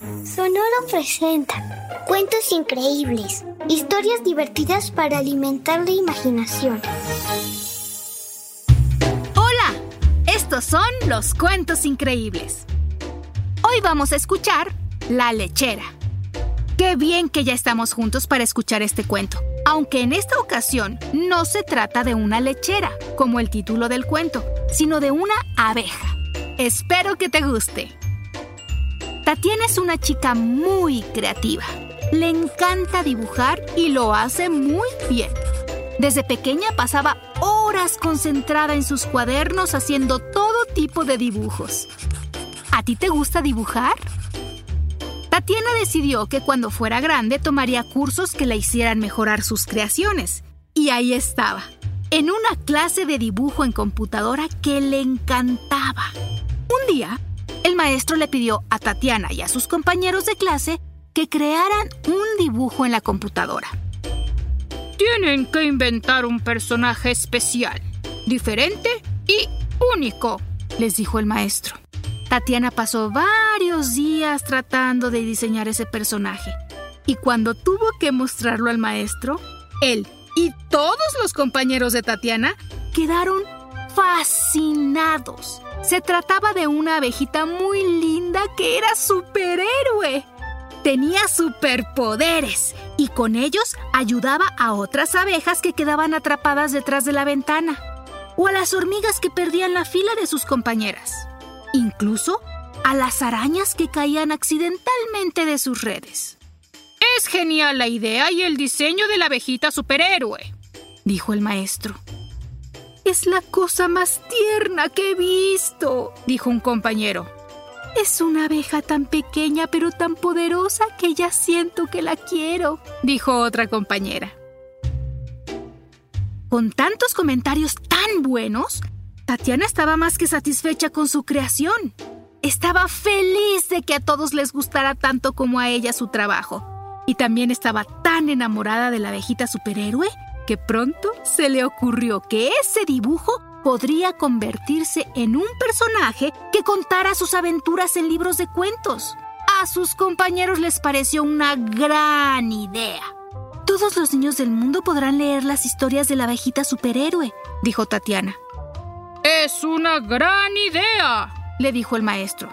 Sonoro presenta cuentos increíbles, historias divertidas para alimentar la imaginación. Hola, estos son los cuentos increíbles. Hoy vamos a escuchar La lechera. Qué bien que ya estamos juntos para escuchar este cuento, aunque en esta ocasión no se trata de una lechera, como el título del cuento, sino de una abeja. Espero que te guste. Tatiana es una chica muy creativa. Le encanta dibujar y lo hace muy bien. Desde pequeña pasaba horas concentrada en sus cuadernos haciendo todo tipo de dibujos. ¿A ti te gusta dibujar? Tatiana decidió que cuando fuera grande tomaría cursos que le hicieran mejorar sus creaciones. Y ahí estaba, en una clase de dibujo en computadora que le encantaba. Un día, el maestro le pidió a Tatiana y a sus compañeros de clase que crearan un dibujo en la computadora. Tienen que inventar un personaje especial, diferente y único, les dijo el maestro. Tatiana pasó varios días tratando de diseñar ese personaje. Y cuando tuvo que mostrarlo al maestro, él y todos los compañeros de Tatiana quedaron fascinados. Se trataba de una abejita muy linda que era superhéroe. Tenía superpoderes y con ellos ayudaba a otras abejas que quedaban atrapadas detrás de la ventana o a las hormigas que perdían la fila de sus compañeras. Incluso a las arañas que caían accidentalmente de sus redes. Es genial la idea y el diseño de la abejita superhéroe, dijo el maestro. Es la cosa más tierna que he visto, dijo un compañero. Es una abeja tan pequeña pero tan poderosa que ya siento que la quiero, dijo otra compañera. Con tantos comentarios tan buenos, Tatiana estaba más que satisfecha con su creación. Estaba feliz de que a todos les gustara tanto como a ella su trabajo. Y también estaba tan enamorada de la abejita superhéroe que pronto se le ocurrió que ese dibujo podría convertirse en un personaje que contara sus aventuras en libros de cuentos. A sus compañeros les pareció una gran idea. Todos los niños del mundo podrán leer las historias de la abejita superhéroe, dijo Tatiana. Es una gran idea, le dijo el maestro.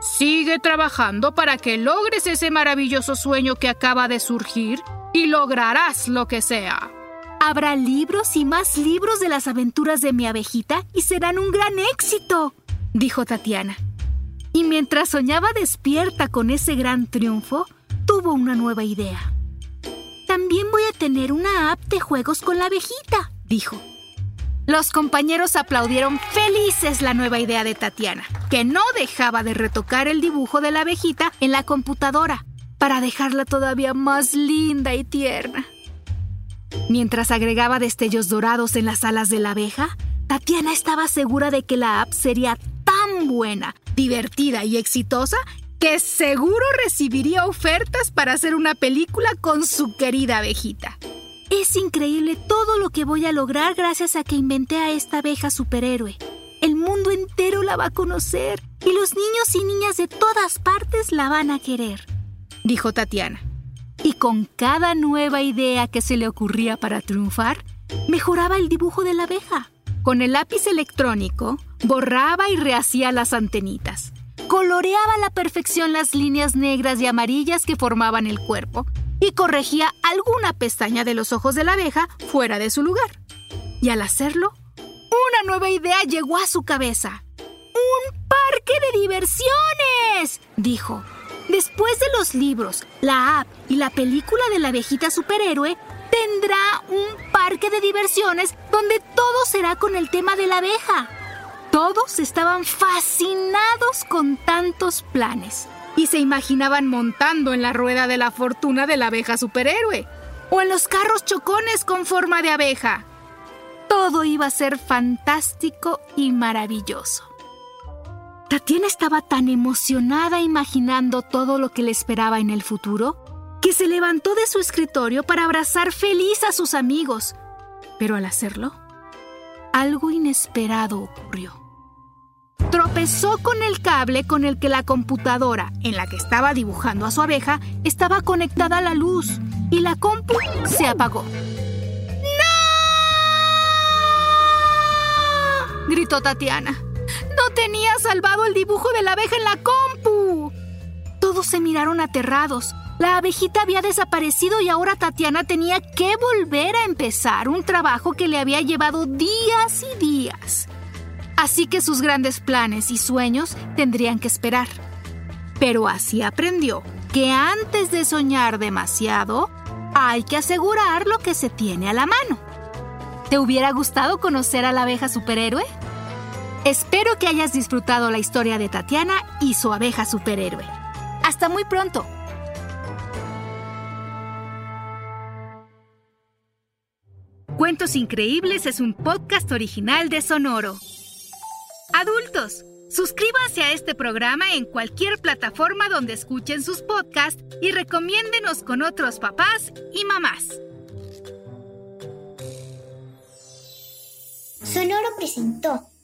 Sigue trabajando para que logres ese maravilloso sueño que acaba de surgir y lograrás lo que sea. Habrá libros y más libros de las aventuras de mi abejita y serán un gran éxito, dijo Tatiana. Y mientras soñaba despierta con ese gran triunfo, tuvo una nueva idea. También voy a tener una app de juegos con la abejita, dijo. Los compañeros aplaudieron felices la nueva idea de Tatiana, que no dejaba de retocar el dibujo de la abejita en la computadora para dejarla todavía más linda y tierna. Mientras agregaba destellos dorados en las alas de la abeja, Tatiana estaba segura de que la app sería tan buena, divertida y exitosa que seguro recibiría ofertas para hacer una película con su querida abejita. Es increíble todo lo que voy a lograr gracias a que inventé a esta abeja superhéroe. El mundo entero la va a conocer y los niños y niñas de todas partes la van a querer, dijo Tatiana y con cada nueva idea que se le ocurría para triunfar, mejoraba el dibujo de la abeja. Con el lápiz electrónico, borraba y rehacía las antenitas. Coloreaba a la perfección las líneas negras y amarillas que formaban el cuerpo y corregía alguna pestaña de los ojos de la abeja fuera de su lugar. Y al hacerlo, una nueva idea llegó a su cabeza. ¡Un parque de diversiones! dijo. Después de los libros, la app y la película de la abejita superhéroe, tendrá un parque de diversiones donde todo será con el tema de la abeja. Todos estaban fascinados con tantos planes y se imaginaban montando en la rueda de la fortuna de la abeja superhéroe o en los carros chocones con forma de abeja. Todo iba a ser fantástico y maravilloso. Tatiana estaba tan emocionada imaginando todo lo que le esperaba en el futuro que se levantó de su escritorio para abrazar feliz a sus amigos. Pero al hacerlo, algo inesperado ocurrió. Tropezó con el cable con el que la computadora en la que estaba dibujando a su abeja estaba conectada a la luz y la compu se apagó. ¡No! gritó Tatiana. Tenía salvado el dibujo de la abeja en la compu. Todos se miraron aterrados. La abejita había desaparecido y ahora Tatiana tenía que volver a empezar un trabajo que le había llevado días y días. Así que sus grandes planes y sueños tendrían que esperar. Pero así aprendió que antes de soñar demasiado, hay que asegurar lo que se tiene a la mano. ¿Te hubiera gustado conocer a la abeja superhéroe? Espero que hayas disfrutado la historia de Tatiana y su abeja superhéroe. Hasta muy pronto. Cuentos Increíbles es un podcast original de Sonoro. Adultos, suscríbanse a este programa en cualquier plataforma donde escuchen sus podcasts y recomiéndenos con otros papás y mamás. Sonoro presentó